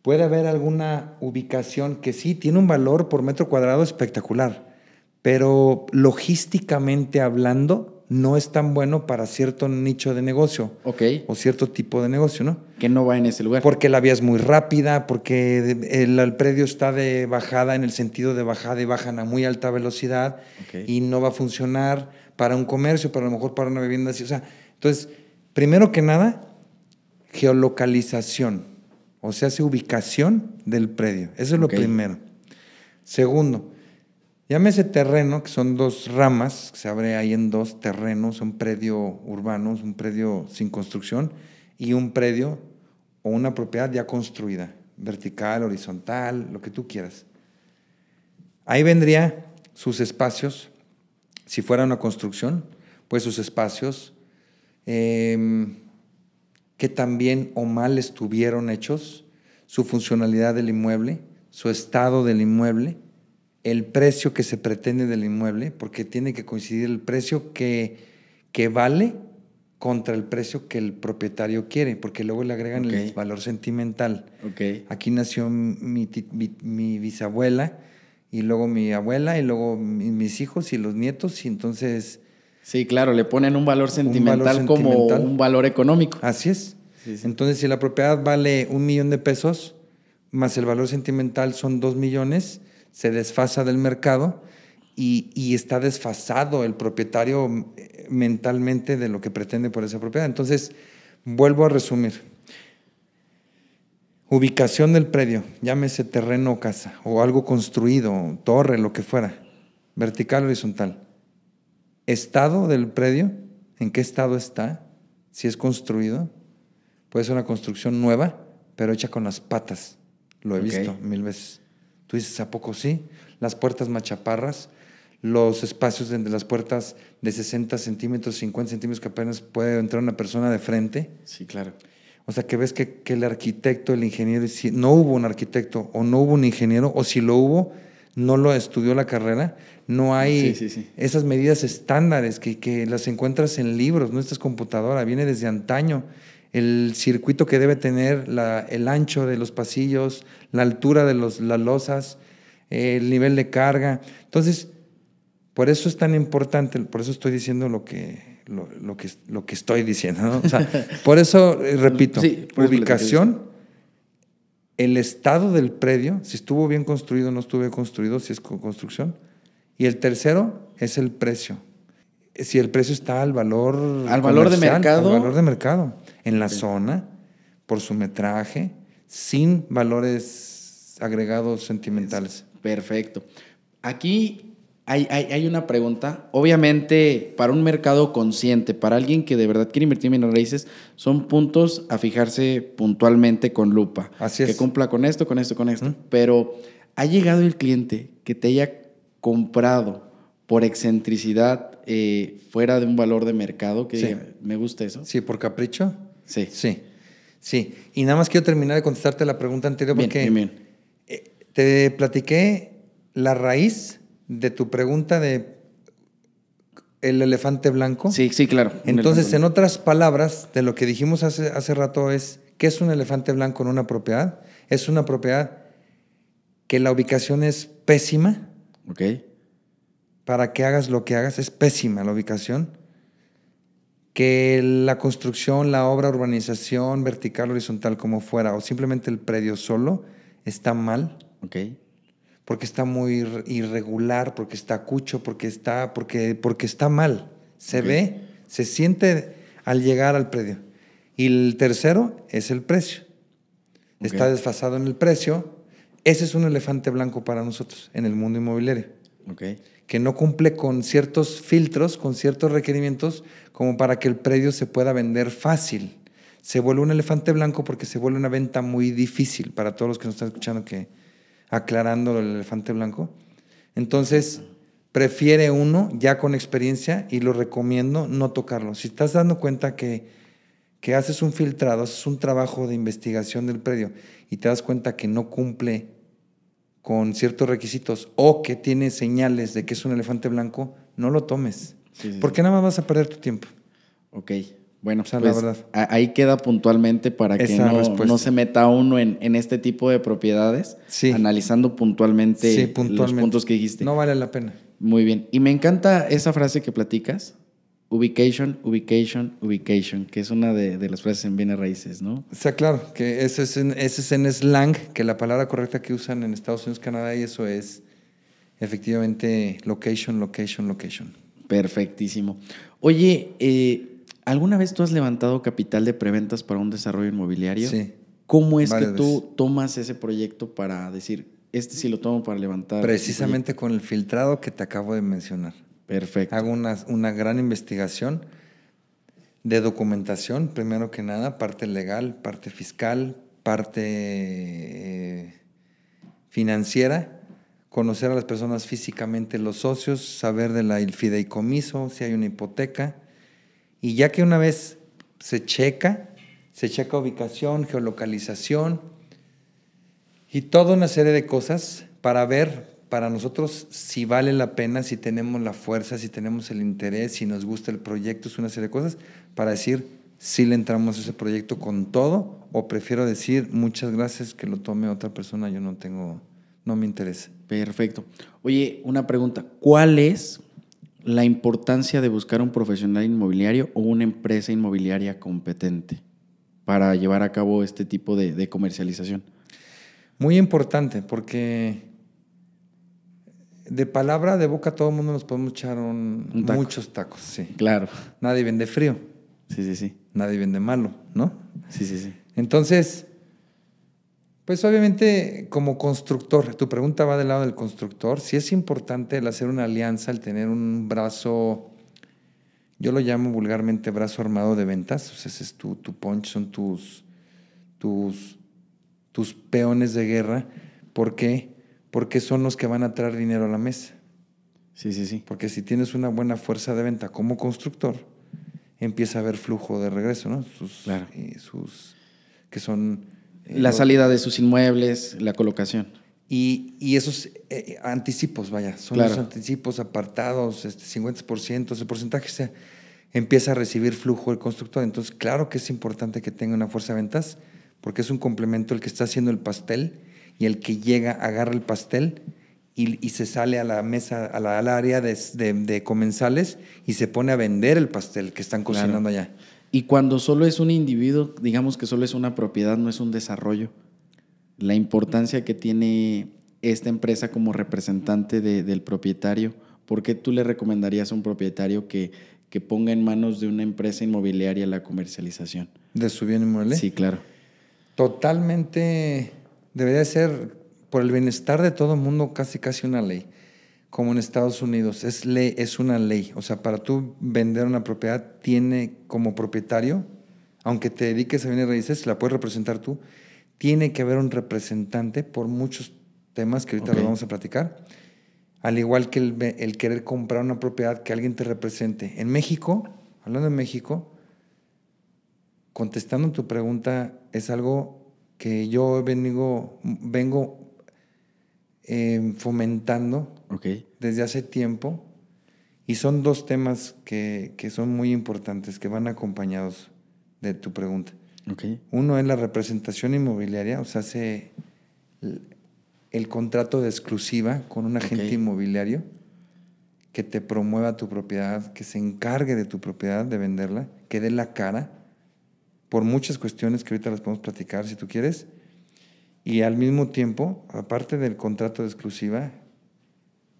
Puede haber alguna ubicación que sí tiene un valor por metro cuadrado espectacular, pero logísticamente hablando no es tan bueno para cierto nicho de negocio Ok, o cierto tipo de negocio, ¿no? que no va en ese lugar. Porque la vía es muy rápida, porque el, el predio está de bajada en el sentido de bajada y bajan a muy alta velocidad y no va a funcionar para un comercio, pero a lo mejor para una vivienda así. O sea, entonces, primero que nada, geolocalización, o sea, hace ubicación del predio. Eso es lo primero. Segundo, llámese terreno, que son dos ramas, que se abre ahí en dos terrenos, un predio urbano, un predio sin construcción y un predio o una propiedad ya construida, vertical, horizontal, lo que tú quieras. Ahí vendría sus espacios, si fuera una construcción, pues sus espacios, em, que también o mal estuvieron hechos, su funcionalidad del inmueble, su estado del inmueble, el precio que se pretende del inmueble, porque tiene que coincidir el precio que, que vale contra el precio que el propietario quiere, porque luego le agregan el valor sentimental. Okay. Aquí nació mi, mi, bisabuela y luego mi abuela y luego mis hijos y los nietos y entonces... Sí, claro, le ponen un valor sentimental, como un valor económico. Así es. Entonces, si la propiedad vale un millón de pesos, más el valor sentimental son dos millones, se desfasa del mercado y, está desfasado el propietario eh, mentalmente de lo que pretende por esa propiedad. Entonces, vuelvo a resumir. Ubicación del predio, llámese terreno o casa, o algo construido, torre, lo que fuera, vertical o horizontal. Estado del predio, en qué estado está, si es construido, puede ser una construcción nueva, pero hecha con las patas. Lo he visto mil veces. Tú dices, ¿a poco sí? Las puertas machaparras, los espacios entre las puertas de 60 centímetros, 50 centímetros que apenas puede entrar una persona de frente. Sí, claro. O sea, que ves que, el arquitecto, el ingeniero, si no hubo un arquitecto o no hubo un ingeniero, o si lo hubo, no lo estudió la carrera, no hay esas medidas estándares que, que, las encuentras en libros, no esta es computadora, viene desde antaño. El circuito que debe tener, la, el ancho de los pasillos, la altura de los, las losas, el nivel de carga. Entonces, por eso es tan importante, por eso estoy diciendo lo que, lo, que, lo que estoy diciendo. por eso, eh, repito, ubicación, el estado del predio, si estuvo bien construido o no estuvo bien construido, si es construcción. Y el tercero es el precio. Si el precio está al valor... Al valor de mercado. Al valor de mercado. En la zona, por su metraje, sin valores agregados sentimentales. Perfecto. Aquí hay, una pregunta. Obviamente, para un mercado consciente, para alguien que de verdad quiere invertir en raíces, son puntos a fijarse puntualmente con lupa. Así es. Que cumpla con esto, con esto, con esto. Pero ha llegado el cliente que te haya comprado por excentricidad eh, fuera de un valor de mercado, que me gusta eso. Sí, por capricho. Sí. Sí. Sí. Y nada más quiero terminar de contestarte la pregunta anterior porque bien, eh, te platiqué la raíz de tu pregunta de el elefante blanco. Sí, sí, claro. Entonces, en otras palabras, de lo que dijimos hace, hace rato es, ¿qué es un elefante blanco en una propiedad? Es una propiedad que la ubicación es pésima. Ok. Para que hagas lo que hagas, es pésima la ubicación. Que la construcción, la obra, urbanización, vertical, horizontal, como fuera, o simplemente el predio solo, está mal. Ok porque está muy irregular, porque está cucho, porque está, porque, porque está mal. Se ve, se siente al llegar al predio. Y el tercero es el precio. Está desfasado en el precio. Ese es un elefante blanco para nosotros en el mundo inmobiliario. Que no cumple con ciertos filtros, con ciertos requerimientos, como para que el predio se pueda vender fácil. Se vuelve un elefante blanco porque se vuelve una venta muy difícil para todos los que nos están escuchando que, aclarando el elefante blanco. Entonces, prefiere uno ya con experiencia y lo recomiendo no tocarlo. Si estás dando cuenta que, que haces un filtrado, haces un trabajo de investigación del predio y te das cuenta que no cumple con ciertos requisitos o que tiene señales de que es un elefante blanco, no lo tomes. porque nada más vas a perder tu tiempo. Ok. Bueno, pues, ahí queda puntualmente para que no, se meta uno en, este tipo de propiedades, analizando puntualmente, los puntos que dijiste. No vale la pena. Muy bien. Y me encanta esa frase que platicas, ubication, ubication, ubication, que es una de, las frases en bienes raíces, ¿no? O sea, claro, que ese es, en, ese es en slang, que la palabra correcta que usan en Estados Unidos, Canadá, y eso es efectivamente location, location, location. Perfectísimo. Oye, eh, ¿Alguna vez tú has levantado capital de preventas para un desarrollo inmobiliario? Sí. ¿Cómo es que tú tomas ese proyecto para decir, este sí lo tomo para levantar? Precisamente con el filtrado que te acabo de mencionar. Perfecto. Hago una, una gran investigación de documentación, primero que nada, parte legal, parte fiscal, parte eh, financiera, conocer a las personas físicamente, los socios, saber de la fideicomiso, si hay una hipoteca y ya que una vez se checa, se checa ubicación, geolocalización y toda una serie de cosas para ver para nosotros si vale la pena, si tenemos la fuerza, si tenemos el interés, si nos gusta el proyecto, es una serie de cosas para decir si le entramos a ese proyecto con todo o prefiero decir muchas gracias que lo tome otra persona, yo no tengo, no me interesa. Perfecto. Oye, una pregunta, ¿cuál es la importancia de buscar un profesional inmobiliario o una empresa inmobiliaria competente para llevar a cabo este tipo de, comercialización? Muy importante, porque de palabra, de boca, todo el mundo nos podemos echar muchos tacos. Sí. Claro. Nadie vende frío. Sí, sí, sí. Nadie vende malo, ¿no? Sí, sí, sí. Entonces, pues obviamente como constructor, tu pregunta va del lado del constructor, si es importante el hacer una alianza, el tener un brazo, yo lo llamo vulgarmente brazo armado de ventas, o sea, ese es tu, tu punch, son tus, tus, tus peones de guerra. ¿Por qué? Porque son los que van a traer dinero a la mesa. Sí, sí, sí. Porque si tienes una buena fuerza de venta como constructor, empieza a haber flujo de regreso, ¿no? Sus, claro. sus que son la salida de sus inmuebles, la colocación. Y, y esos eh, anticipos, vaya, son los anticipos apartados, este 50%, ese porcentaje se empieza a recibir flujo el constructor. Entonces, claro que es importante que tenga una fuerza de ventas, porque es un complemento el que está haciendo el pastel y el que llega, agarra el pastel y, y se sale a la mesa, a la, al área de, de, comensales y se pone a vender el pastel que están cocinando allá. Y cuando solo es un individuo, digamos que solo es una propiedad, no es un desarrollo, la importancia que tiene esta empresa como representante del propietario, ¿por qué tú le recomendarías a un propietario que, que ponga en manos de una empresa inmobiliaria la comercialización? ¿De su bien inmueble? Sí, claro. Totalmente, debería ser por el bienestar de todo el mundo casi casi una ley como en Estados Unidos. Es, ley, es una ley. O sea, para tú vender una propiedad, tiene como propietario, aunque te dediques a bienes raíces, la puedes representar tú, tiene que haber un representante por muchos temas que ahorita lo vamos a platicar. Al igual que el, el, querer comprar una propiedad, que alguien te represente. En México, hablando de México, contestando tu pregunta, es algo que yo vengo, vengo eh, fomentando desde hace tiempo. Y son dos temas que, son muy importantes, que van acompañados de tu pregunta. Uno es la representación inmobiliaria, o sea, hace el, contrato de exclusiva con un agente inmobiliario que te promueva tu propiedad, que se encargue de tu propiedad, de venderla, que dé la cara, por muchas cuestiones que ahorita las podemos platicar si tú quieres, y al mismo tiempo, aparte del contrato de exclusiva,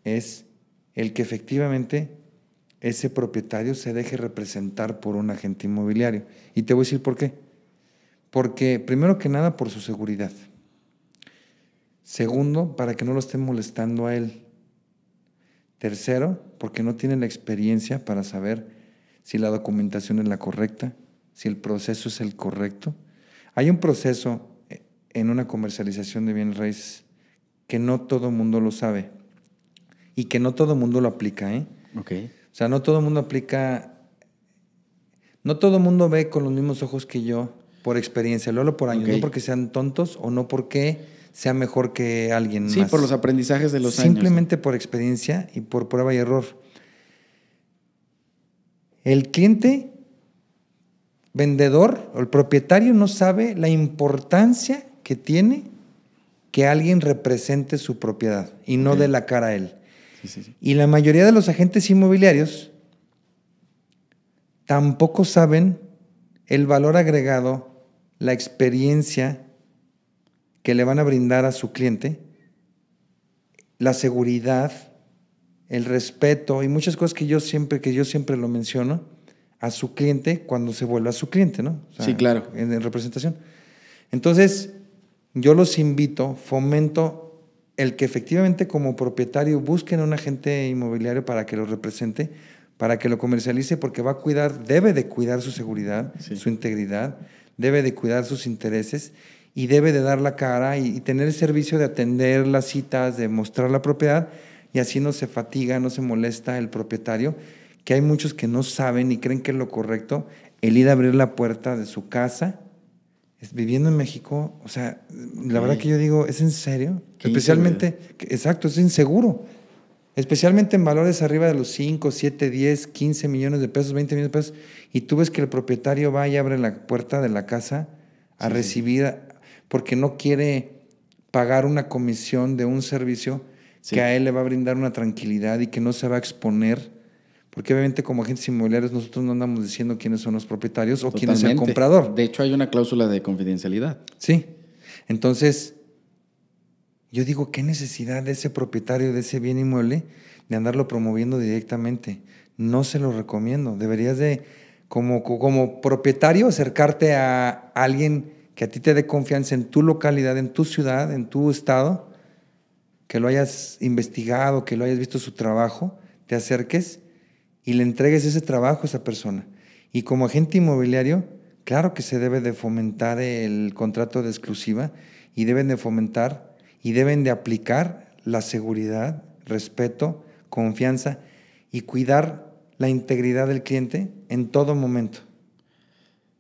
es el que efectivamente ese propietario se deje representar por un agente inmobiliario. Y te voy a decir por qué. Porque primero que nada por su seguridad. Segundo, para que no lo estén molestando a él. Tercero, porque no tiene la experiencia para saber si la documentación es la correcta, si el proceso es el correcto. Hay un proceso en una comercialización de bienes raíces que no todo mundo lo sabe y que no todo mundo lo aplica, ¿eh? Okay. O sea, no todo mundo aplica, no todo mundo ve con los mismos ojos que yo por experiencia, lo hablo por años, no porque sean tontos o no porque sea mejor que alguien sí, por los aprendizajes de los años. Simplemente por experiencia y por prueba y error. El cliente vendedor o el propietario no sabe la importancia que tiene que alguien represente su propiedad y no de la cara a él. Y la mayoría de los agentes inmobiliarios tampoco saben el valor agregado, la experiencia que le van a brindar a su cliente, la seguridad, el respeto y muchas cosas que yo siempre, que yo siempre lo menciono a su cliente cuando se vuelve a su cliente, ¿no? sí, claro. En, representación. Entonces, yo los invito, fomento el que efectivamente como propietario busquen a un agente inmobiliario para que lo represente, para que lo comercialice, porque va a cuidar, debe de cuidar su seguridad, su integridad, debe de cuidar sus intereses y debe de dar la cara y, tener el servicio de atender las citas, de mostrar la propiedad y así no se fatiga, no se molesta el propietario, que hay muchos que no saben y creen que es lo correcto el ir a abrir la puerta de su casa viviendo en México, o sea, La verdad que yo digo, ¿es en serio? Especialmente, exacto, es inseguro. Especialmente en valores arriba de los 5, 7, 10, 15 millones de pesos, 20 millones de pesos, y tú ves que el propietario va y abre la puerta de la casa a recibir, porque no quiere pagar una comisión de un servicio que a él le va a brindar una tranquilidad y que no se va a exponer. Porque obviamente como agentes inmobiliarios nosotros no andamos diciendo quiénes son los propietarios o quién es el comprador. De hecho hay una cláusula de confidencialidad. Sí. Entonces, yo digo, ¿qué necesidad de ese propietario de ese bien inmueble de andarlo promoviendo directamente? No se lo recomiendo. Deberías de, como, como propietario, acercarte a alguien que a ti te dé confianza en tu localidad, en tu ciudad, en tu estado, que lo hayas investigado, que lo hayas visto su trabajo, te acerques y le entregues ese trabajo a esa persona. Y como agente inmobiliario, claro que se debe de fomentar el contrato de exclusiva y deben de fomentar y deben de aplicar la seguridad, respeto, confianza y cuidar la integridad del cliente en todo momento.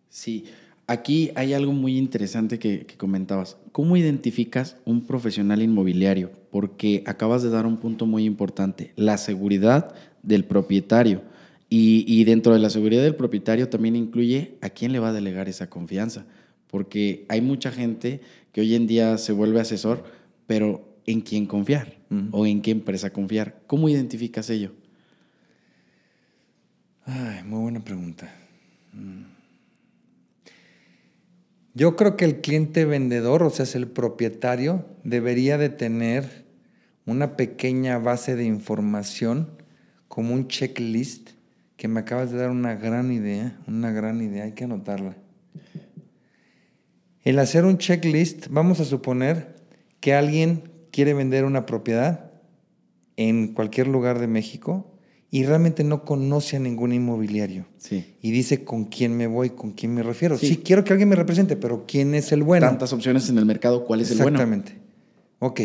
Sí, aquí hay algo muy interesante que, comentabas. ¿Cómo identificas un profesional inmobiliario? Porque acabas de dar un punto muy importante, la seguridad del propietario. Y, y, dentro de la seguridad del propietario también incluye a quién le va a delegar esa confianza. Porque hay mucha gente que hoy en día se vuelve asesor, pero ¿en quién confiar? ¿O en qué empresa confiar? ¿Cómo identificas ello? Ay, muy buena pregunta. Mm. Yo creo que el cliente vendedor, o sea, es el propietario, debería de tener una pequeña base de información como un checklist que me acabas de dar una gran idea, una gran idea, hay que anotarla. El hacer un checklist, vamos a suponer que alguien quiere vender una propiedad en cualquier lugar de México y realmente no conoce a ningún inmobiliario. Sí. Y dice con quién me voy, con quién me refiero. Sí. quiero que alguien me represente, pero ¿quién es el bueno? Tantas opciones en el mercado, ¿cuál es el bueno? Exactamente. Ok.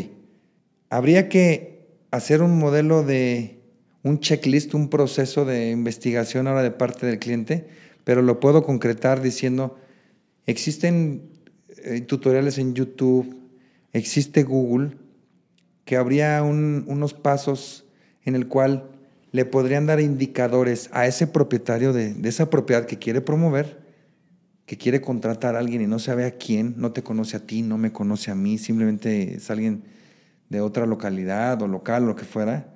Habría que hacer un modelo de un checklist, un proceso de investigación ahora de parte del cliente, pero lo puedo concretar diciendo, existen eh, tutoriales en YouTube, existe Google, que habría unos pasos en el cual le podrían dar indicadores a ese propietario de, esa propiedad que quiere promover, que quiere contratar a alguien y no sabe a quién, no te conoce a ti, no me conoce a mí, simplemente es alguien de otra localidad o local lo que fuera,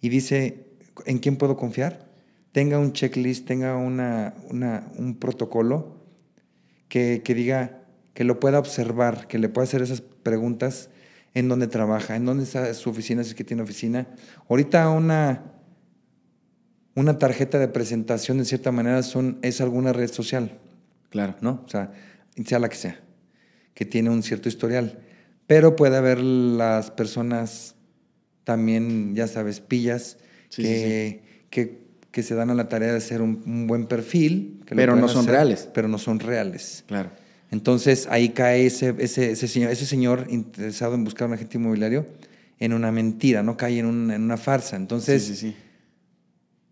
y dice, ¿en quién puedo confiar? Tenga un checklist, tenga una, un protocolo que, que diga, que lo pueda observar, que le pueda hacer esas preguntas en dónde trabaja, en dónde está su oficina, si es que tiene oficina. Ahorita una, una tarjeta de presentación, de cierta manera, son, es alguna red social. Claro. ¿No? O sea, sea la que sea, que tiene un cierto historial. Pero puede haber las personas también, ya sabes, pillas, que, Que, que, se dan a la tarea de hacer un, buen perfil. pero no son reales. Pero no son reales. Claro. Entonces ahí cae ese, ese, señor, ese señor interesado en buscar un agente inmobiliario en una mentira, no cae en, una farsa. Entonces, sí, sí,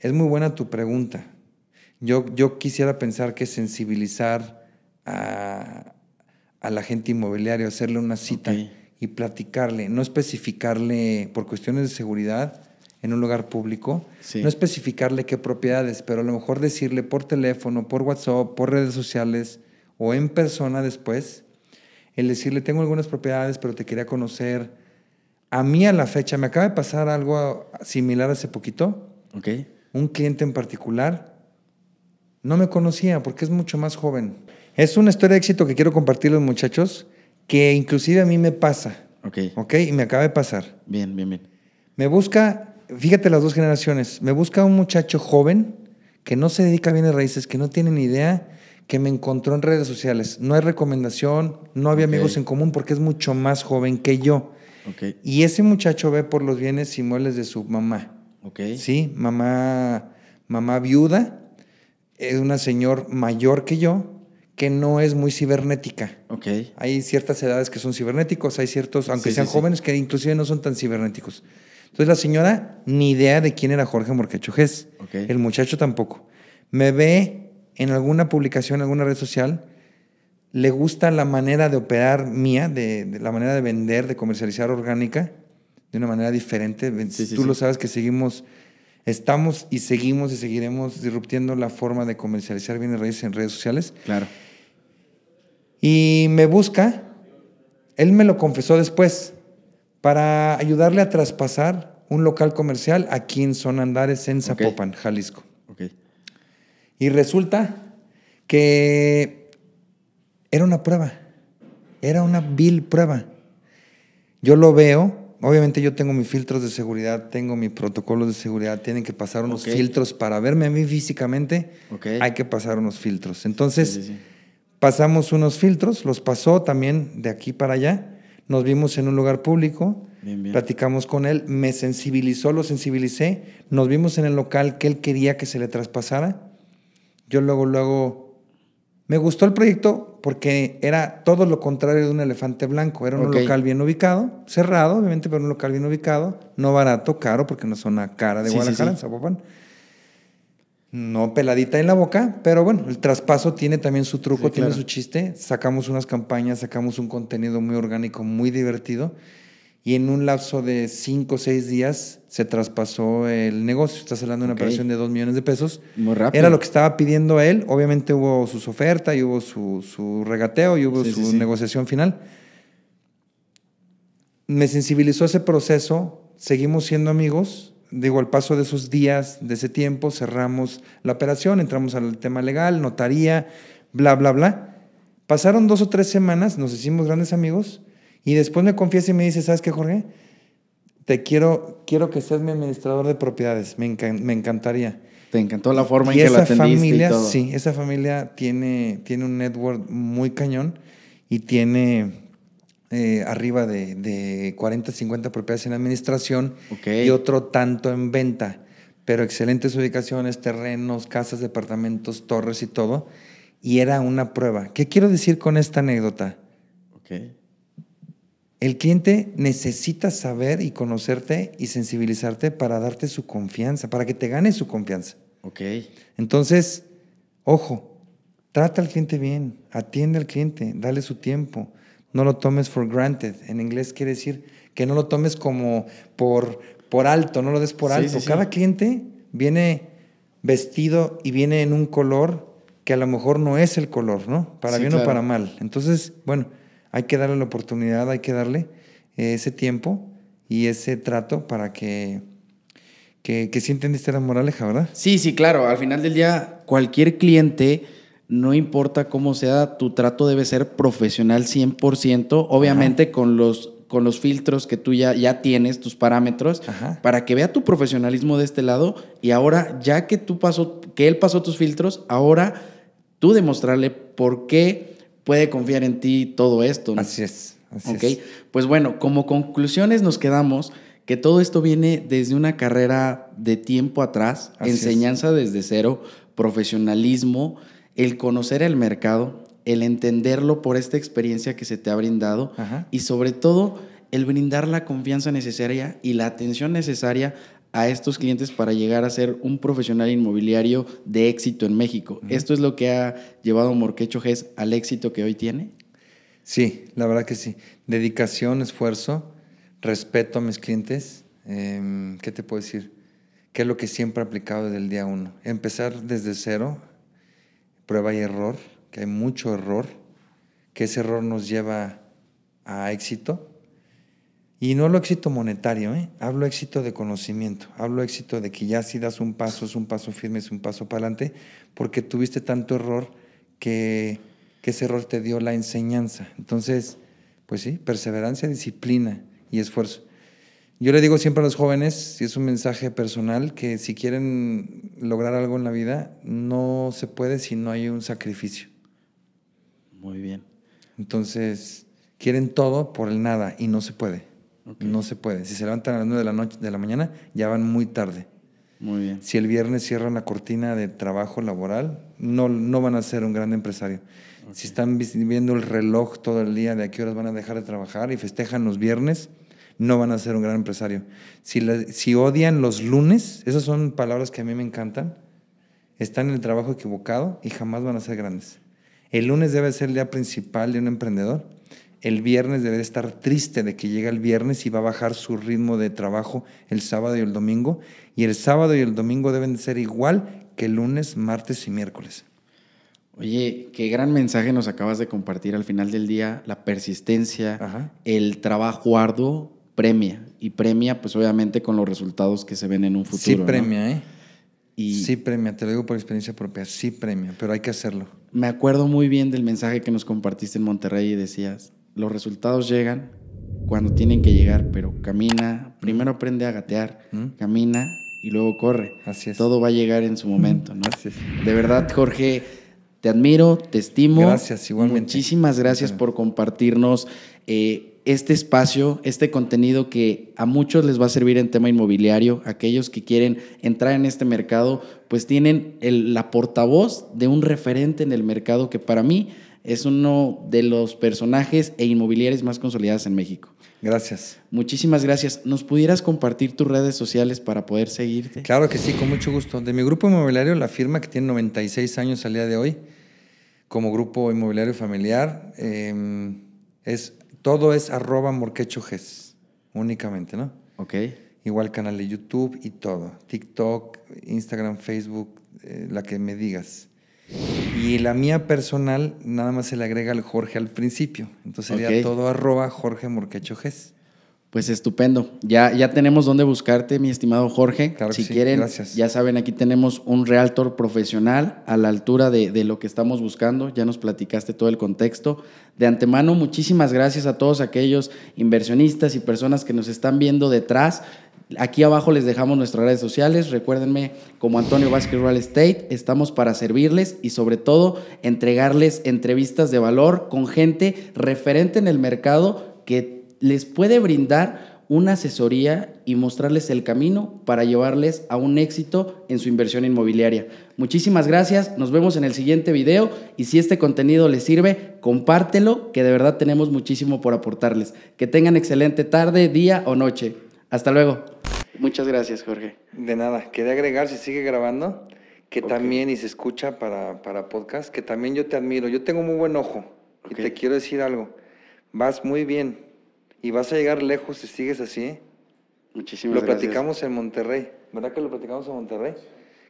es muy buena tu pregunta. Yo, yo quisiera pensar que sensibilizar a, al agente inmobiliario, hacerle una cita y platicarle, no especificarle por cuestiones de seguridad en un lugar público, no especificarle qué propiedades, pero a lo mejor decirle por teléfono, por WhatsApp, por redes sociales, o en persona después, el decirle, tengo algunas propiedades, pero te quería conocer. A mí a la fecha, me acaba de pasar algo similar hace poquito. Ok. Un cliente en particular no me conocía porque es mucho más joven. Es una historia de éxito que quiero compartir los muchachos, que inclusive a mí me pasa. Ok. Ok, y me acaba de pasar. Bien, bien, bien. Me busca, fíjate las dos generaciones, me busca un muchacho joven que no se dedica a bienes raíces, que no tiene ni idea que me encontró en redes sociales. No hay recomendación, no había amigos en común porque es mucho más joven que yo. Y ese muchacho ve por los bienes inmuebles de su mamá. Sí, mamá, mamá viuda, es una señor mayor que yo, que no es muy cibernética. Hay ciertas edades que son cibernéticos, hay ciertos, aunque sean jóvenes, que inclusive no son tan cibernéticos. Entonces la señora ni idea de quién era Jorge Morquecho Gés. El muchacho tampoco. Me ve en alguna publicación, en alguna red social, le gusta la manera de operar mía, de, la manera de vender, de comercializar orgánica, de una manera diferente. Tú lo sabes que seguimos, estamos y seguimos y seguiremos disruptiendo la forma de comercializar bienes raíces en redes sociales. Claro. Y me busca, él me lo confesó después, para ayudarle a traspasar un local comercial aquí en Zona Andares, en Zapopan, Jalisco. Y resulta que era una prueba, era una vil prueba. Yo lo veo, obviamente yo tengo mis filtros de seguridad, tengo mis protocolos de seguridad, tienen que pasar unos filtros para verme a mí físicamente, hay que pasar unos filtros. Entonces, pasamos unos filtros, los pasó también de aquí para allá, nos vimos en un lugar público, platicamos con él, me sensibilizó, lo sensibilicé, nos vimos en el local que él quería que se le traspasara. Yo luego, luego me gustó el proyecto porque era todo lo contrario de un elefante blanco. Era un local bien ubicado, cerrado, obviamente, pero un local bien ubicado, no barato, caro, porque no es una cara de Guadalajara, en Zapopan. No peladita en la boca, pero bueno, el traspaso tiene también su truco, tiene su chiste. Sacamos unas campañas, sacamos un contenido muy orgánico, muy divertido y en un lapso de cinco o seis días se traspasó el negocio. Estás hablando de una operación de dos millones de pesos. Muy rápido. Era lo que estaba pidiendo él. Obviamente hubo sus ofertas y hubo su, regateo y hubo su negociación final. Me sensibilizó ese proceso. Seguimos siendo amigos. Digo, al paso de esos días, de ese tiempo, cerramos la operación, entramos al tema legal, notaría, bla, bla, bla. Pasaron dos o tres semanas, nos hicimos grandes amigos y después me confiesa y me dice, ¿sabes qué, Jorge? Te quiero, quiero que seas mi administrador de propiedades. Me, me encantaría. Te encantó la forma en que la atendiste familia, y todo. Sí, esa familia tiene, tiene un network muy cañón y tiene eh, arriba de, de, 40, 50 propiedades en administración y otro tanto en venta. Pero excelentes ubicaciones, terrenos, casas, departamentos, torres y todo. Y era una prueba. ¿Qué quiero decir con esta anécdota? Okay. El cliente necesita saber y conocerte y sensibilizarte para darte su confianza, para que te gane su confianza. Ok. Entonces, ojo, trata al cliente bien, atiende al cliente, dale su tiempo, no lo tomes for granted. En inglés quiere decir que no lo tomes como por, por alto, no lo des por alto. Cada cliente viene vestido y viene en un color que a lo mejor no es el color, ¿no? Para bien o para mal. Entonces, bueno, hay que darle la oportunidad, hay que darle eh, ese tiempo y ese trato para que, que, que sí entendiste la moraleja, ¿verdad? Sí, sí, claro. Al final del día, cualquier cliente, no importa cómo sea, tu trato debe ser profesional 100%, obviamente con los con los filtros que tú ya, ya tienes, tus parámetros, para que vea tu profesionalismo de este lado y ahora, ya que tú pasó, que él pasó tus filtros, ahora tú demostrarle por qué puede confiar en ti todo esto. Así es. Así Pues bueno, como conclusiones nos quedamos que todo esto viene desde una carrera de tiempo atrás, enseñanza desde cero, profesionalismo, el conocer el mercado, el entenderlo por esta experiencia que se te ha brindado y sobre todo el brindar la confianza necesaria y la atención necesaria a estos clientes para llegar a ser un profesional inmobiliario de éxito en México. ¿Esto es lo que ha llevado Morquecho GES al éxito que hoy tiene? Sí, la verdad que sí. Dedicación, esfuerzo, respeto a mis clientes. Em, ¿Qué te puedo decir? ¿Qué es lo que siempre he aplicado desde el día uno? Empezar desde cero, prueba y error, que hay mucho error, que ese error nos lleva a éxito y no hablo éxito monetario, ¿eh? hablo éxito de conocimiento, hablo éxito de que ya si das un paso, es un paso firme, es un paso para adelante, porque tuviste tanto error que, que ese error te dio la enseñanza. Entonces, pues sí, perseverancia, disciplina y esfuerzo. Yo le digo siempre a los jóvenes, si es un mensaje personal, que si quieren lograr algo en la vida, no se puede si no hay un sacrificio. Muy bien. Entonces, quieren todo por el nada y no se puede. No se puede. Si se levantan a las 9 de la, noche, de la mañana, ya van muy tarde. Muy bien. Si el viernes cierran la cortina de trabajo laboral, no, no van a ser un gran empresario. Si están viendo el reloj todo el día de a qué horas van a dejar de trabajar y festejan los viernes, no van a ser un gran empresario. Si, si odian los lunes, esas son palabras que a mí me encantan, están en el trabajo equivocado y jamás van a ser grandes. El lunes debe ser el día principal de un emprendedor. El viernes debe estar triste de que llega el viernes y va a bajar su ritmo de trabajo el sábado y el domingo. Y el sábado y el domingo deben de ser igual que el lunes, martes y miércoles. Oye, qué gran mensaje nos acabas de compartir al final del día. La persistencia, el trabajo arduo premia. Y premia, pues obviamente, con los resultados que se ven en un futuro. Sí, premia, ¿eh? Y sí, premia, te lo digo por experiencia propia, sí premia, pero hay que hacerlo. Me acuerdo muy bien del mensaje que nos compartiste en Monterrey y decías, los resultados llegan cuando tienen que llegar, pero camina, primero aprende a gatear, ¿Mm? camina y luego corre. Así es. Todo va a llegar en su momento, ¿no? Así es. De verdad, Jorge, te admiro, te estimo. Gracias, igualmente. Muchísimas gracias por compartirnos eh, este espacio, este contenido que a muchos les va a servir en tema inmobiliario. Aquellos que quieren entrar en este mercado, pues tienen la portavoz de un referente en el mercado que para mí es uno de los personajes e inmobiliarios más consolidados en México. Gracias. Muchísimas gracias. ¿Nos pudieras compartir tus redes sociales para poder seguirte? Claro que sí, con mucho gusto. De mi grupo inmobiliario, la firma que tiene 96 años al día de hoy, como grupo inmobiliario familiar, em, es, todo es arroba morquechoges, únicamente, ¿no? Ok. Igual canal de YouTube y todo. TikTok, Instagram, Facebook, eh, la que me digas. Y la mía personal, nada más se le agrega el Jorge al principio. Entonces sería todo arroba Jorge Morquecho Pues estupendo. Ya, ya tenemos dónde buscarte, mi estimado Jorge. Claro si sí. quieren, Gracias. ya saben, aquí tenemos un realtor profesional a la altura de, de, lo que estamos buscando. Ya nos platicaste todo el contexto. De antemano, muchísimas gracias a todos aquellos inversionistas y personas que nos están viendo detrás. Aquí abajo les dejamos nuestras redes sociales. Recuérdenme, como Antonio Vázquez Real Estate, estamos para servirles y sobre todo entregarles entrevistas de valor con gente referente en el mercado que les puede brindar una asesoría y mostrarles el camino para llevarles a un éxito en su inversión inmobiliaria. Muchísimas gracias, nos vemos en el siguiente video y si este contenido les sirve, compártelo, que de verdad tenemos muchísimo por aportarles. Que tengan excelente tarde, día o noche. Hasta luego. Muchas gracias, Jorge. De nada. Quería agregar, si sigue grabando, que okay. también, y se escucha para, para, podcast, que también yo te admiro. Yo tengo muy buen ojo. Okay. Y te quiero decir algo. Vas muy bien. Y vas a llegar lejos si sigues así. Muchísimas lo gracias. Lo platicamos en Monterrey. ¿Verdad que lo platicamos en Monterrey?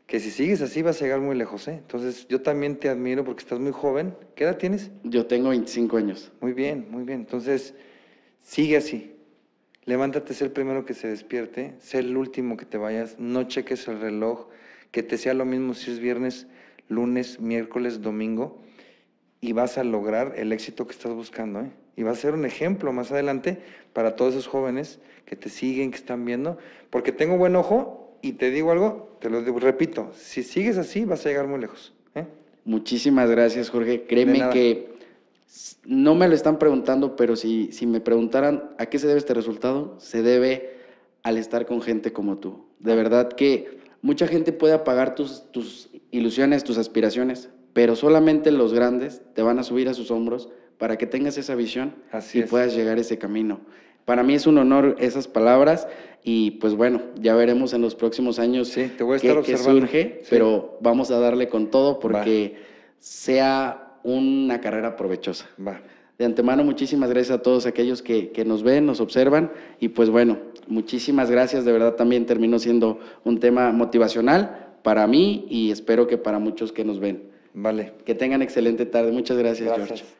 Que si sigues así vas a llegar muy lejos. ¿eh? Entonces, yo también te admiro porque estás muy joven. ¿Qué edad tienes? Yo tengo 25 años. Muy bien, muy bien. Entonces, sigue así. Levántate, sé el primero que se despierte, sé el último que te vayas, no cheques el reloj, que te sea lo mismo si es viernes, lunes, miércoles, domingo, y vas a lograr el éxito que estás buscando. ¿eh? Y va a ser un ejemplo más adelante para todos esos jóvenes que te siguen, que están viendo, porque tengo buen ojo y te digo algo, te lo repito, si sigues así vas a llegar muy lejos. ¿eh? Muchísimas gracias, Jorge. Créeme que no me lo están preguntando, pero si, si me preguntaran a qué se debe este resultado, se debe al estar con gente como tú. De verdad que mucha gente puede apagar tus, tus ilusiones, tus aspiraciones, pero solamente los grandes te van a subir a sus hombros para que tengas esa visión Así y es. puedas llegar a ese camino. Para mí es un honor esas palabras y pues bueno, ya veremos en los próximos años sí, te voy a estar qué, qué surge, sí. pero vamos a darle con todo porque Va. sea una carrera provechosa. Va. De antemano, muchísimas gracias a todos aquellos que, que, nos ven, nos observan y pues bueno, muchísimas gracias. De verdad también terminó siendo un tema motivacional para mí y espero que para muchos que nos ven. Vale. Que tengan excelente tarde. Muchas gracias, gracias. George.